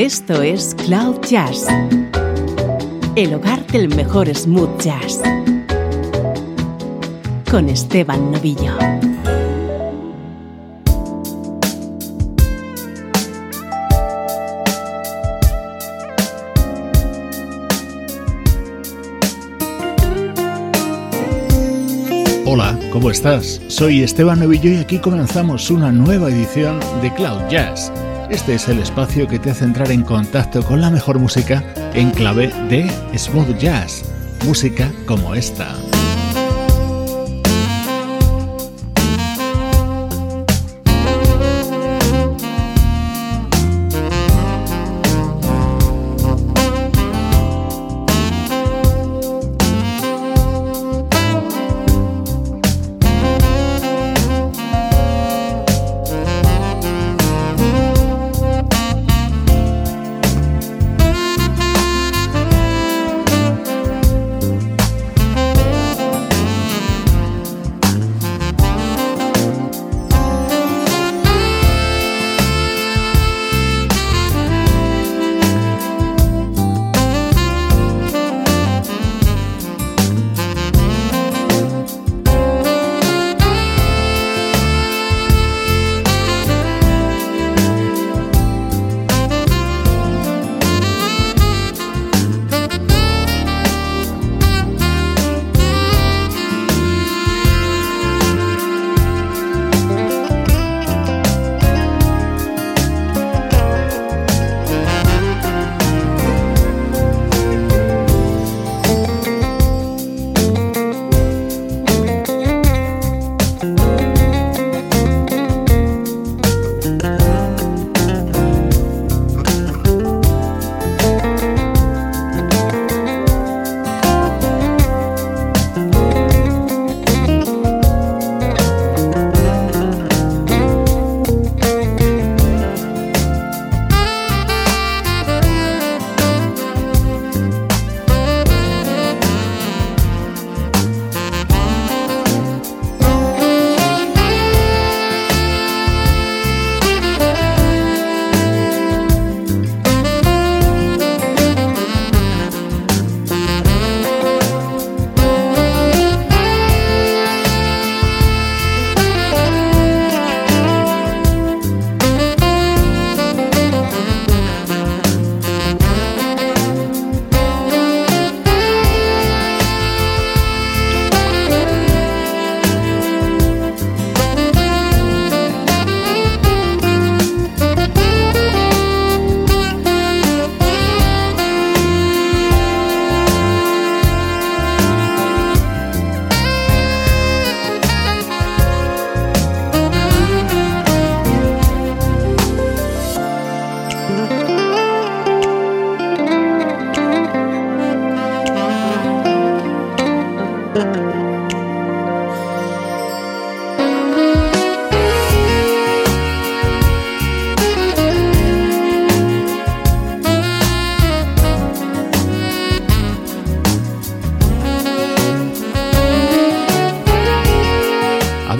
Esto es Cloud Jazz, el hogar del mejor smooth jazz, con Esteban Novillo. Hola, ¿cómo estás? Soy Esteban Novillo y aquí comenzamos una nueva edición de Cloud Jazz. Este es el espacio que te hace entrar en contacto con la mejor música en clave de smooth jazz, música como esta.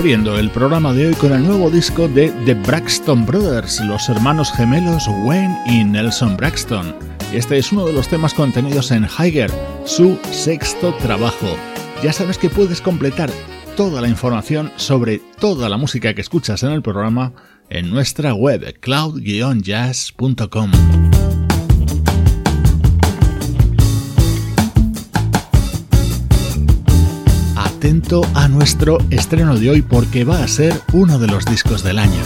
El programa de hoy con el nuevo disco de The Braxton Brothers, los hermanos gemelos Wayne y Nelson Braxton. Este es uno de los temas contenidos en Higher, su sexto trabajo. Ya sabes que puedes completar toda la información sobre toda la música que escuchas en el programa en nuestra web cloud-jazz.com. a nuestro estreno de hoy porque va a ser uno de los discos del año.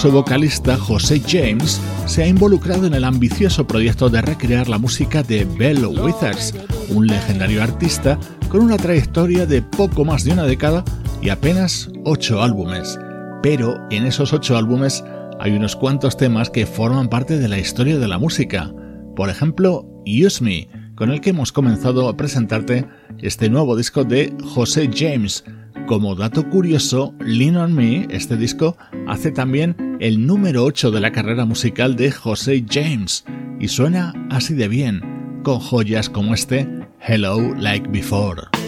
su vocalista José James se ha involucrado en el ambicioso proyecto de recrear la música de Bello Withers, un legendario artista con una trayectoria de poco más de una década y apenas 8 álbumes. Pero en esos 8 álbumes hay unos cuantos temas que forman parte de la historia de la música. Por ejemplo, Use Me, con el que hemos comenzado a presentarte este nuevo disco de José James, como dato curioso, Lean on Me, este disco, hace también el número 8 de la carrera musical de José James y suena así de bien, con joyas como este Hello Like Before.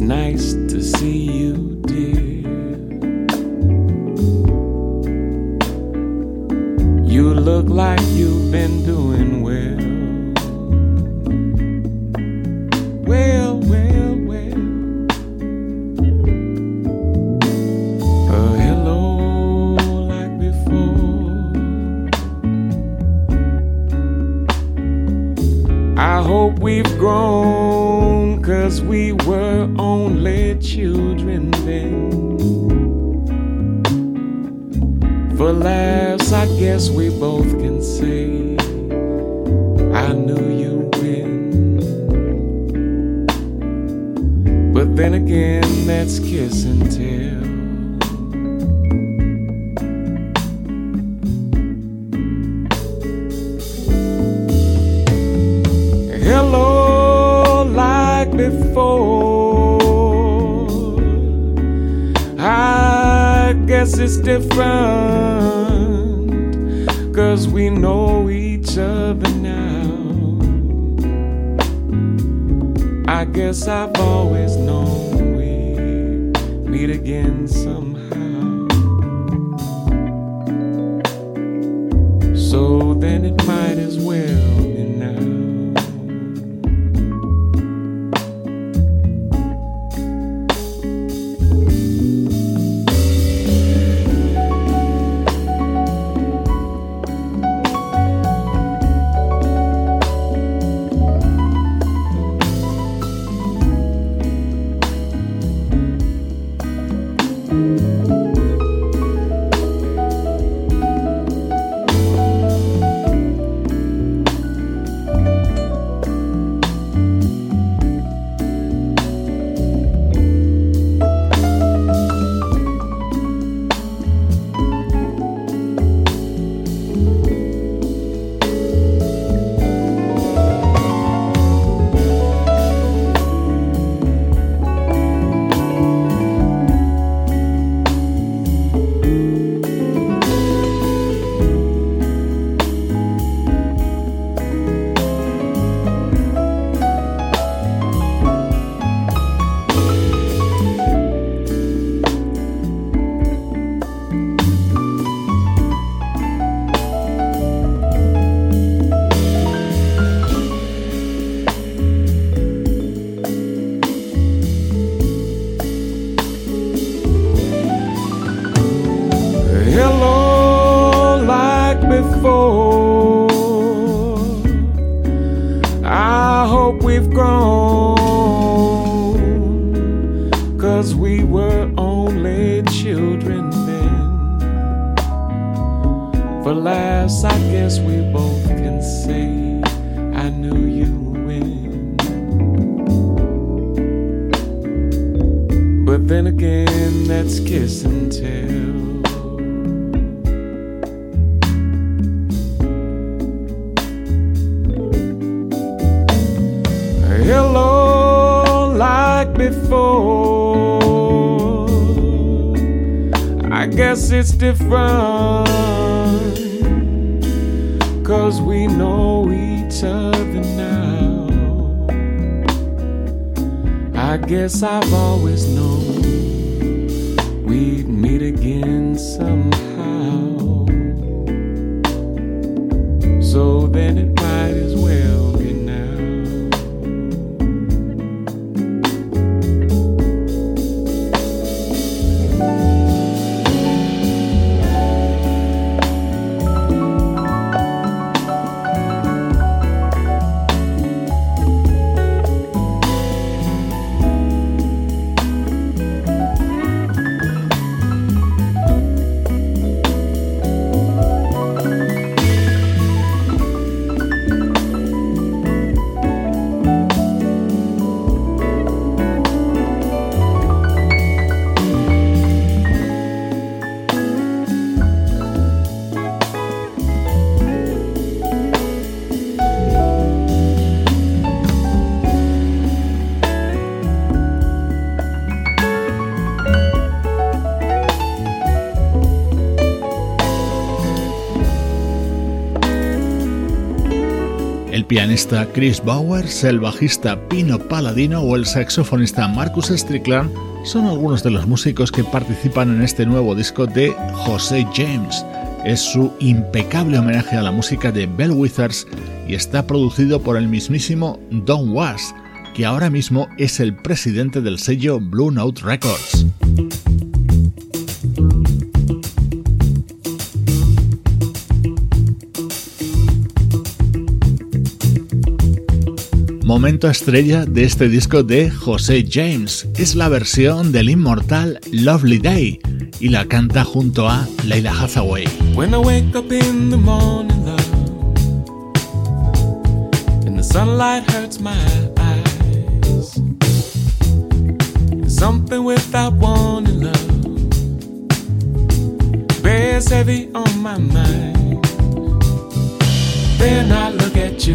nice to see guess it's different, cause we know each other now. I guess I've always known we'd meet again somehow. So then it pianista Chris Bowers, el bajista Pino Palladino o el saxofonista Marcus Strickland son algunos de los músicos que participan en este nuevo disco de José James. Es su impecable homenaje a la música de Bell Withers y está producido por el mismísimo Don Was, que ahora mismo es el presidente del sello Blue Note Records. Momento estrella de este disco de José James. Es la versión del inmortal Lovely Day y la canta junto a Leila Hathaway. When I wake up in the morning, love, and the sunlight hurts my eyes, something without warning, love, bears heavy on my mind. Then I look at you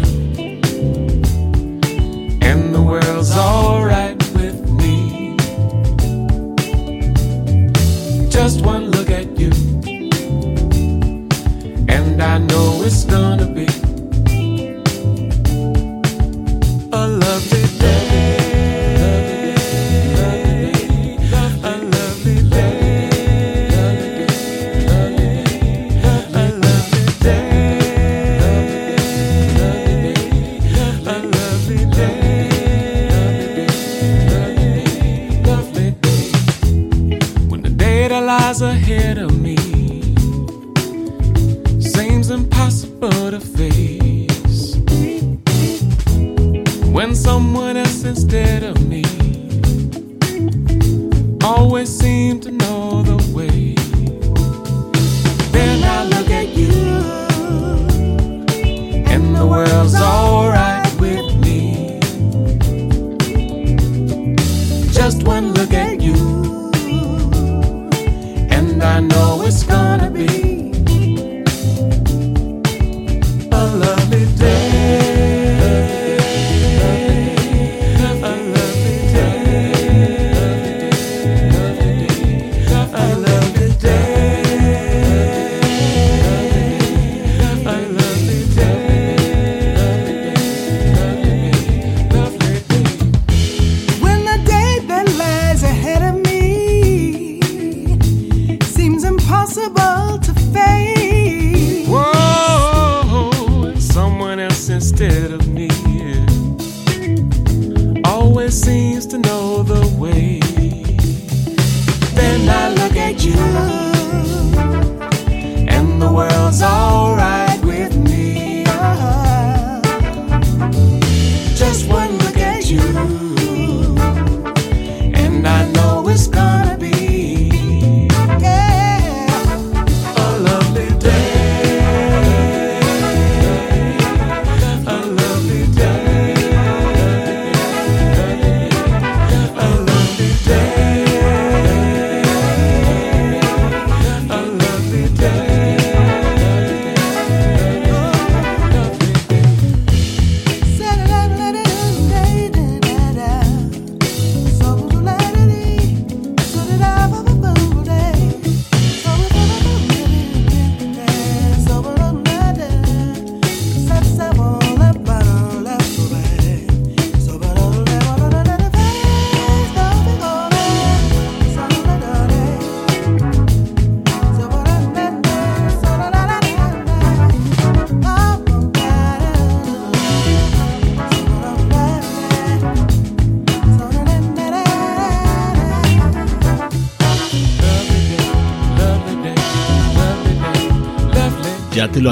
world's alright with me. Just one look at you, and I know it's gonna be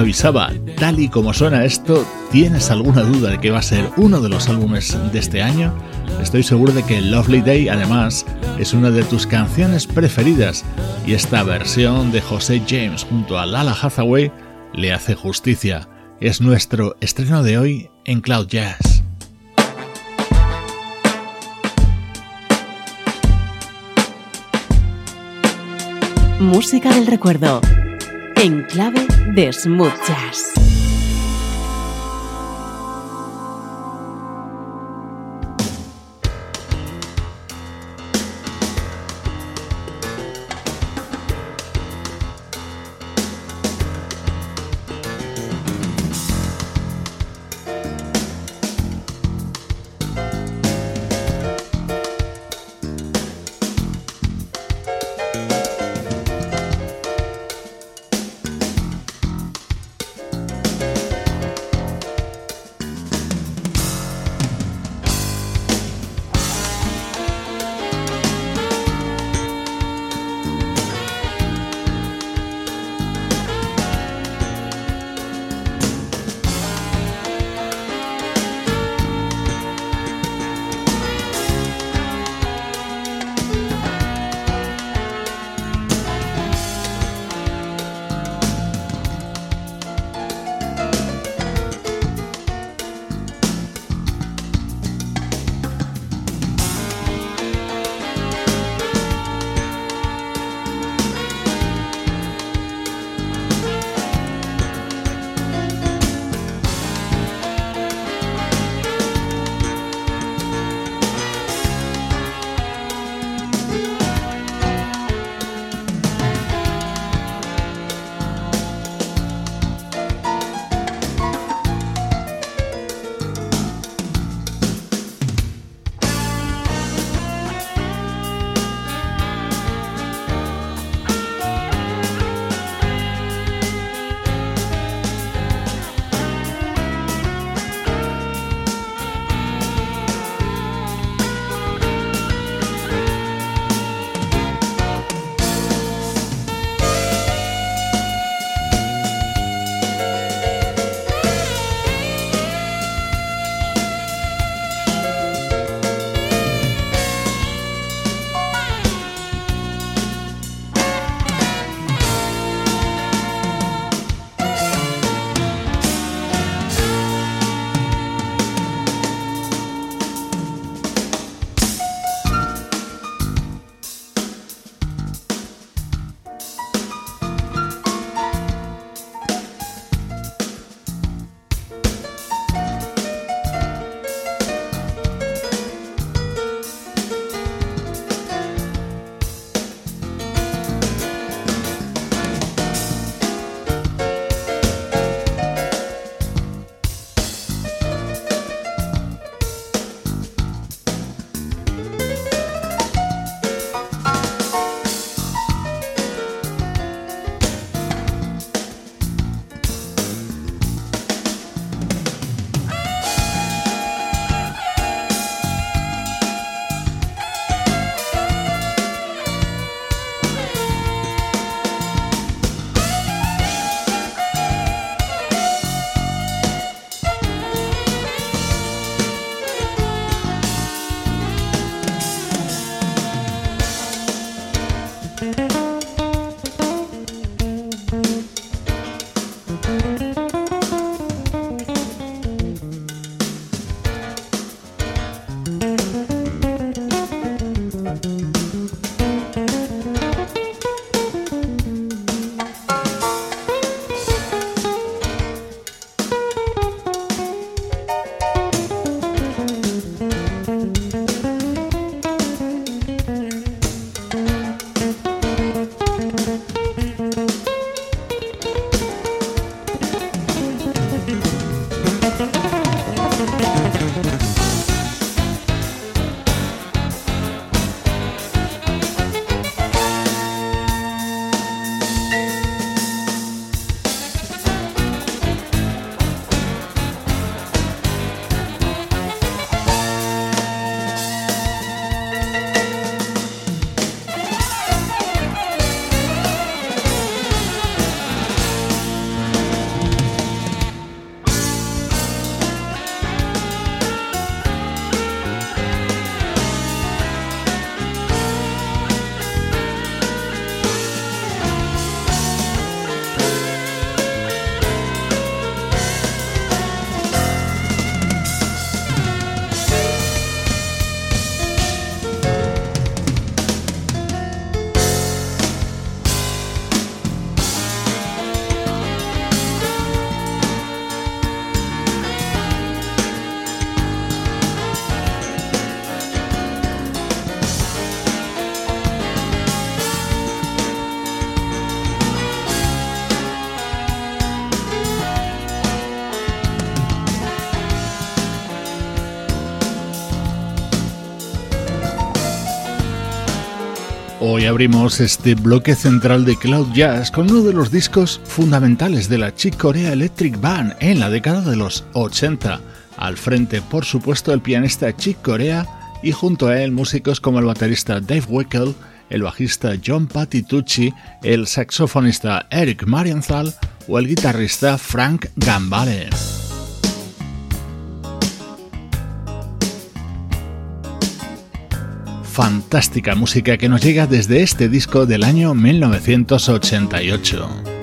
avisaba, tal y como suena esto, ¿tienes alguna duda de que va a ser uno de los álbumes de este año? Estoy seguro de que Lovely Day además es una de tus canciones preferidas y esta versión de José James junto a Lala Hathaway le hace justicia. Es nuestro estreno de hoy en Cloud Jazz. Música del recuerdo. En clave de smooth. Abrimos este bloque central de Cloud Jazz con uno de los discos fundamentales de la Chick Corea Electric Band en la década de los 80. Al frente, por supuesto, el pianista Chick Corea y junto a él músicos como el baterista Dave Wickel, el bajista John Patitucci, el saxofonista Eric Marienthal o el guitarrista Frank Gambale. Fantástica música que nos llega desde este disco del año 1988.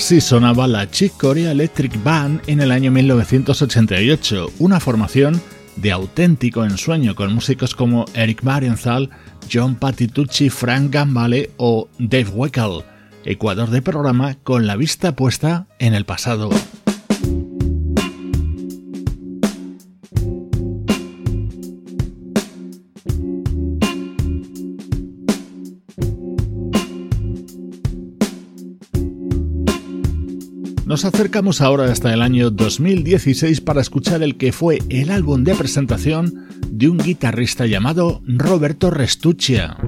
Así sonaba la Chick Corea Electric Band en el año 1988, una formación de auténtico ensueño con músicos como Eric Marienthal, John Patitucci, Frank Gambale o Dave Weckl. Ecuador de programa con la vista puesta en el pasado. Nos acercamos ahora hasta el año 2016 para escuchar el que fue el álbum de presentación de un guitarrista llamado Roberto Restuccia.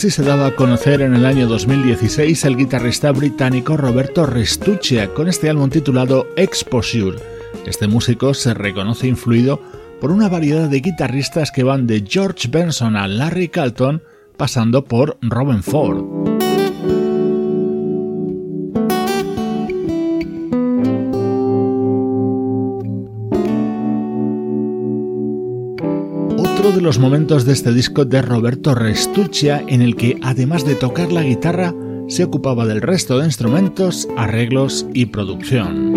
Así se daba a conocer en el año 2016 el guitarrista británico Roberto Restuccia con este álbum titulado Exposure. Este músico se reconoce influido por una variedad de guitarristas que van de George Benson a Larry Carlton pasando por Robin Ford. Los momentos de este disco de Roberto Restuccia en el que además de tocar la guitarra se ocupaba del resto de instrumentos, arreglos y producción.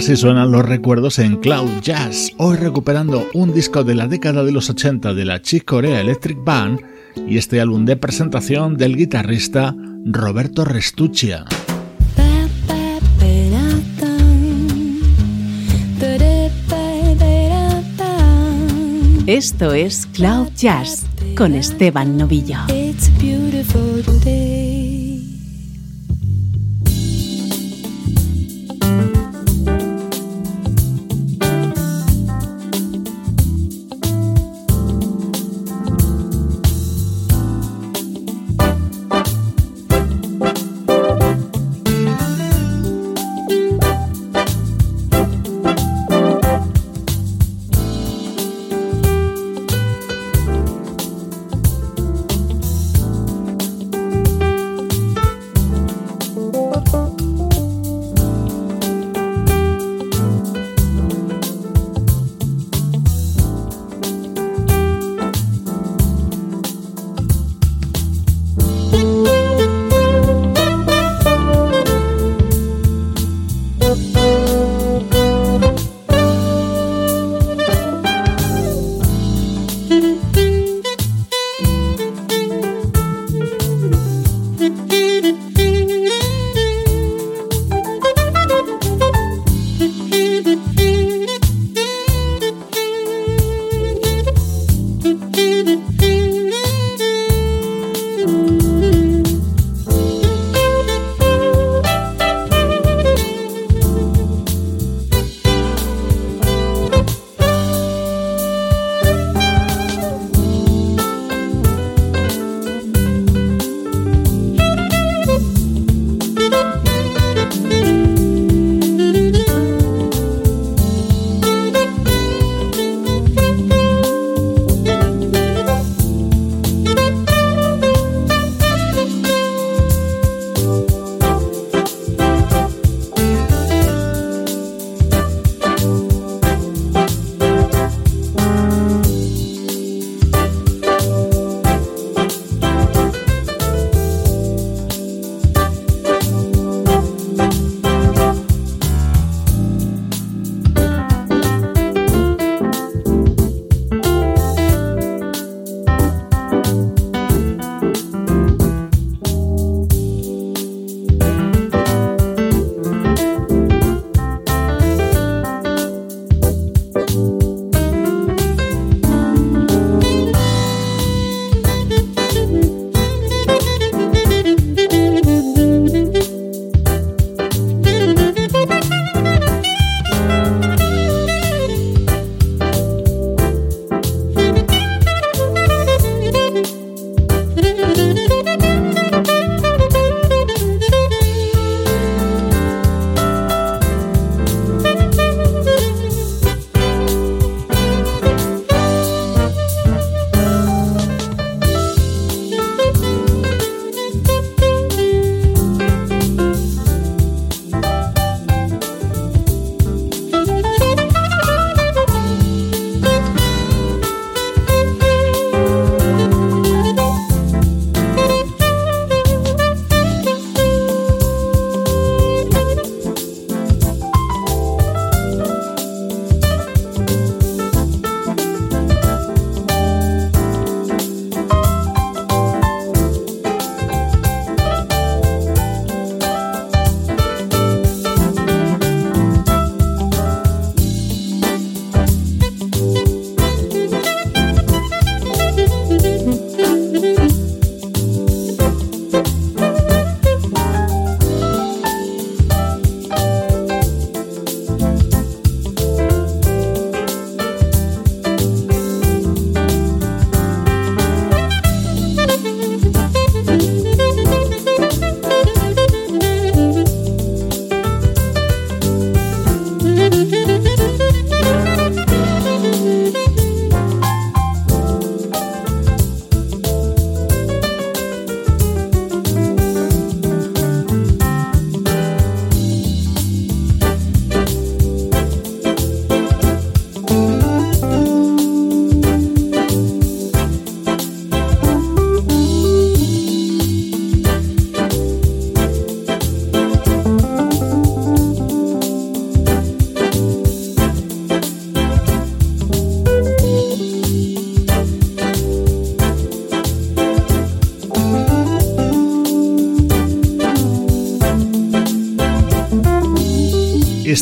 Así suenan los recuerdos en Cloud Jazz, hoy recuperando un disco de la década de los 80 de la Chick Corea Electric Band y este álbum de presentación del guitarrista Roberto Restuccia. Esto es Cloud Jazz con Esteban Novillo.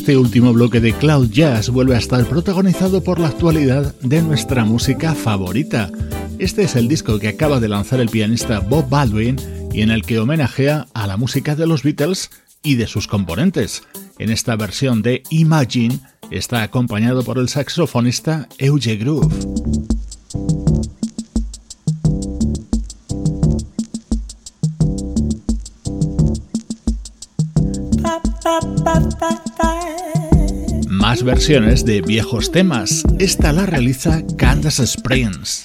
Este último bloque de Cloud Jazz vuelve a estar protagonizado por la actualidad de nuestra música favorita. Este es el disco que acaba de lanzar el pianista Bob Baldwin y en el que homenajea a la música de los Beatles y de sus componentes. En esta versión de Imagine está acompañado por el saxofonista Euge Groove. Versiones de viejos temas. Esta la realiza Candace Springs.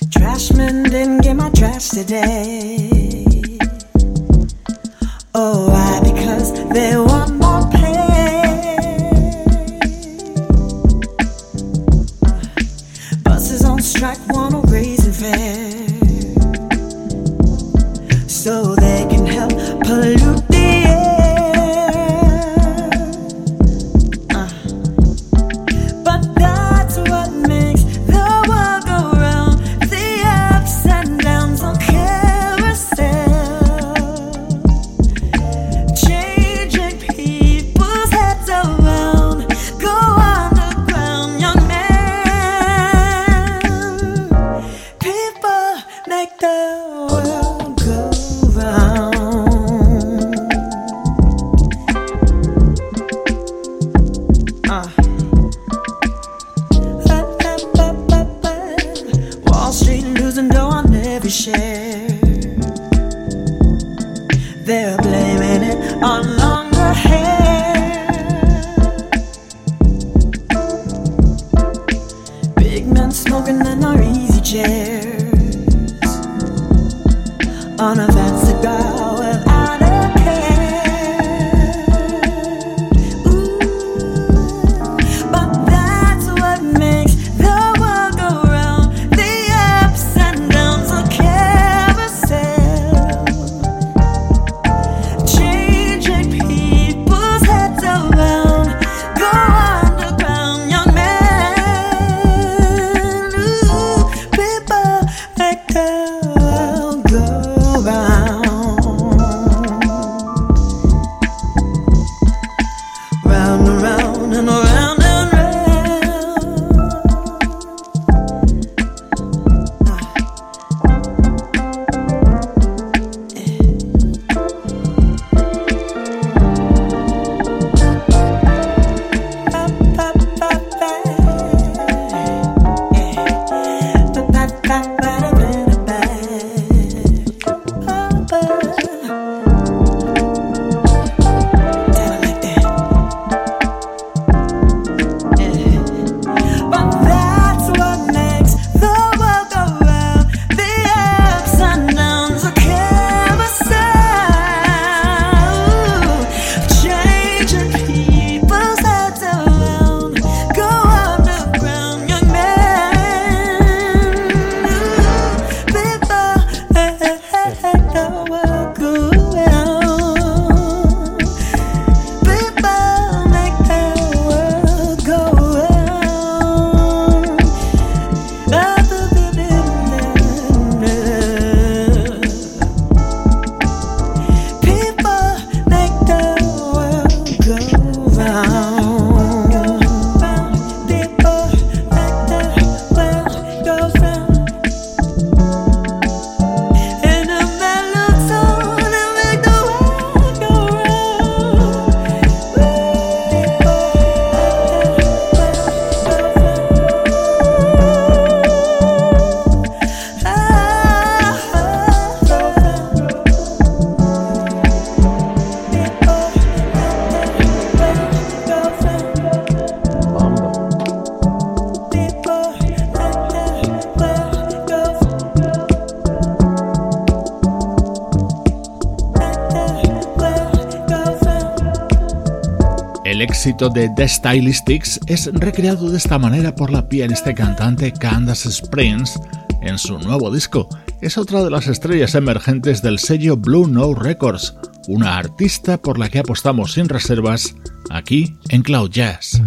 Éxito de The Stylistics es recreado de esta manera por la pianista cantante Candace Springs en su nuevo disco. Es otra de las estrellas emergentes del sello Blue Note Records, una artista por la que apostamos sin reservas aquí en Cloud Jazz.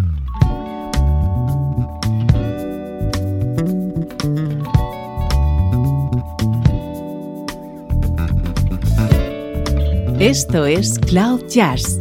Esto es Cloud Jazz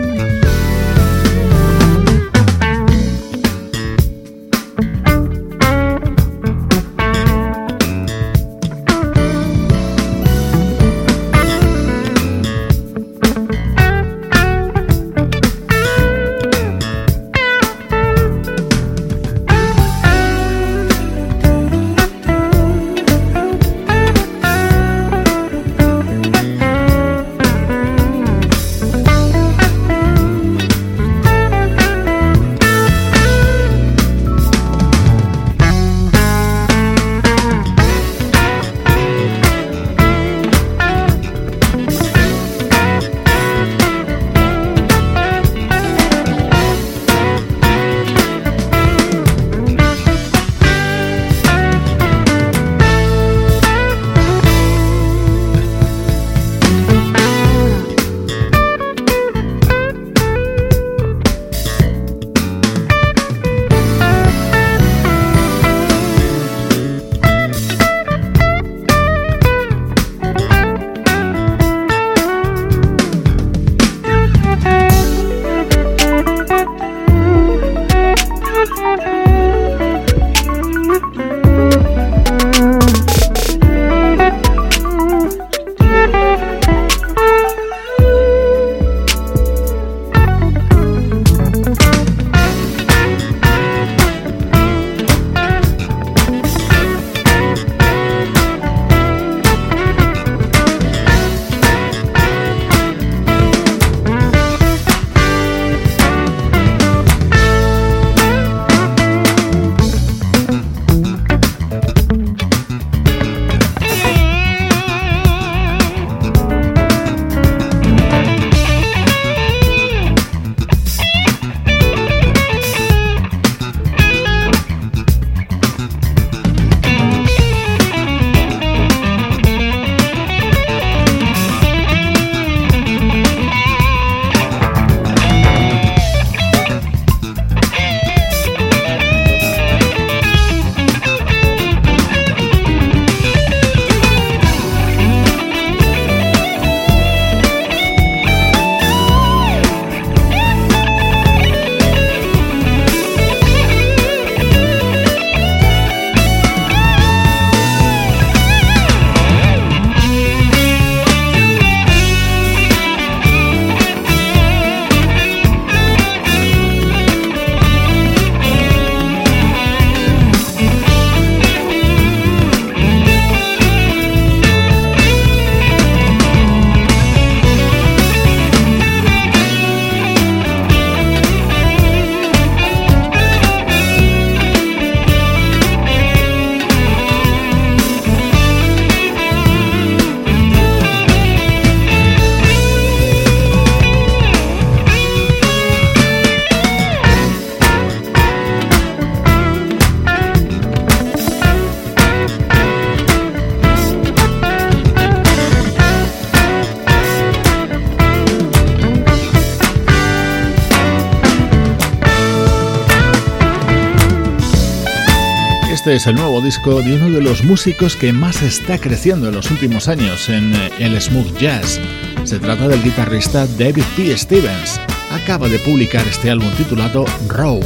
Es el nuevo disco de uno de los músicos que más está creciendo en los últimos años en eh, el smooth jazz. Se trata del guitarrista David P. Stevens. Acaba de publicar este álbum titulado Road.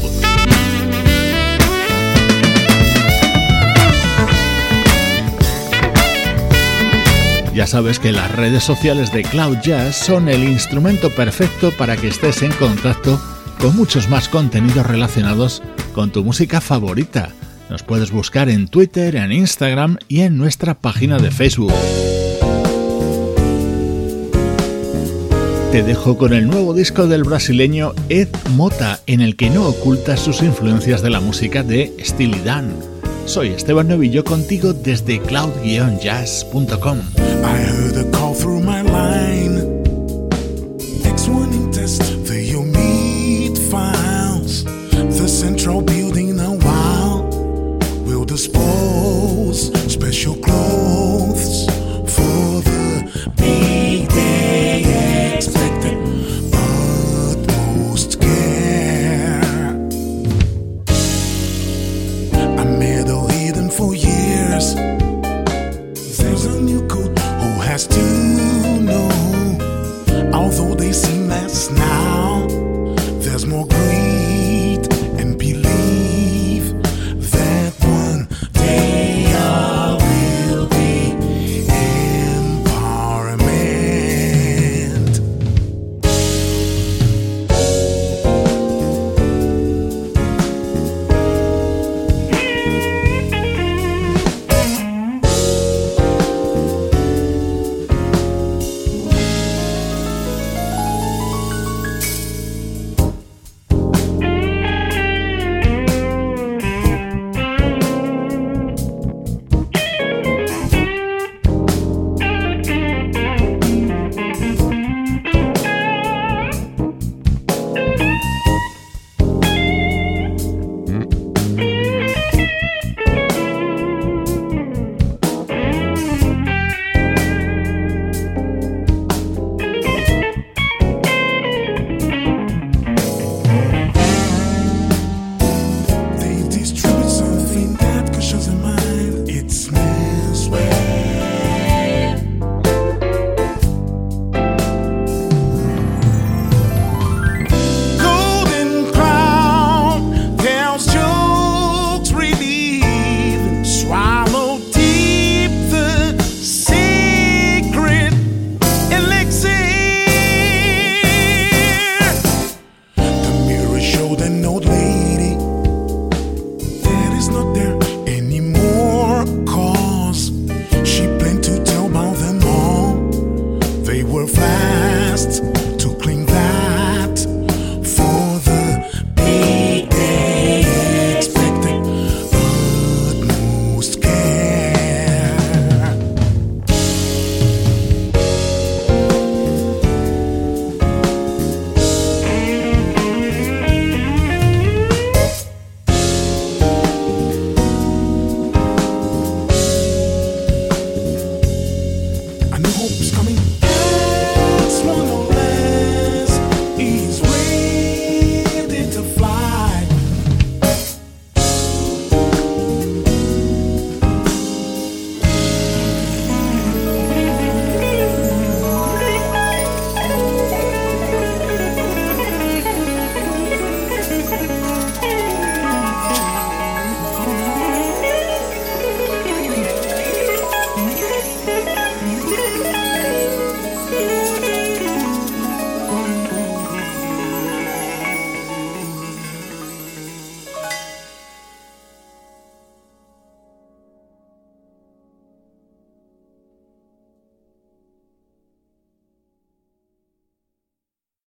Ya sabes que las redes sociales de Cloud Jazz son el instrumento perfecto para que estés en contacto con muchos más contenidos relacionados con tu música favorita. Nos puedes buscar en Twitter, en Instagram y en nuestra página de Facebook. Te dejo con el nuevo disco del brasileño Ed Mota, en el que no oculta sus influencias de la música de Steely Dan. Soy Esteban Novillo contigo desde cloud-jazz.com. Oh.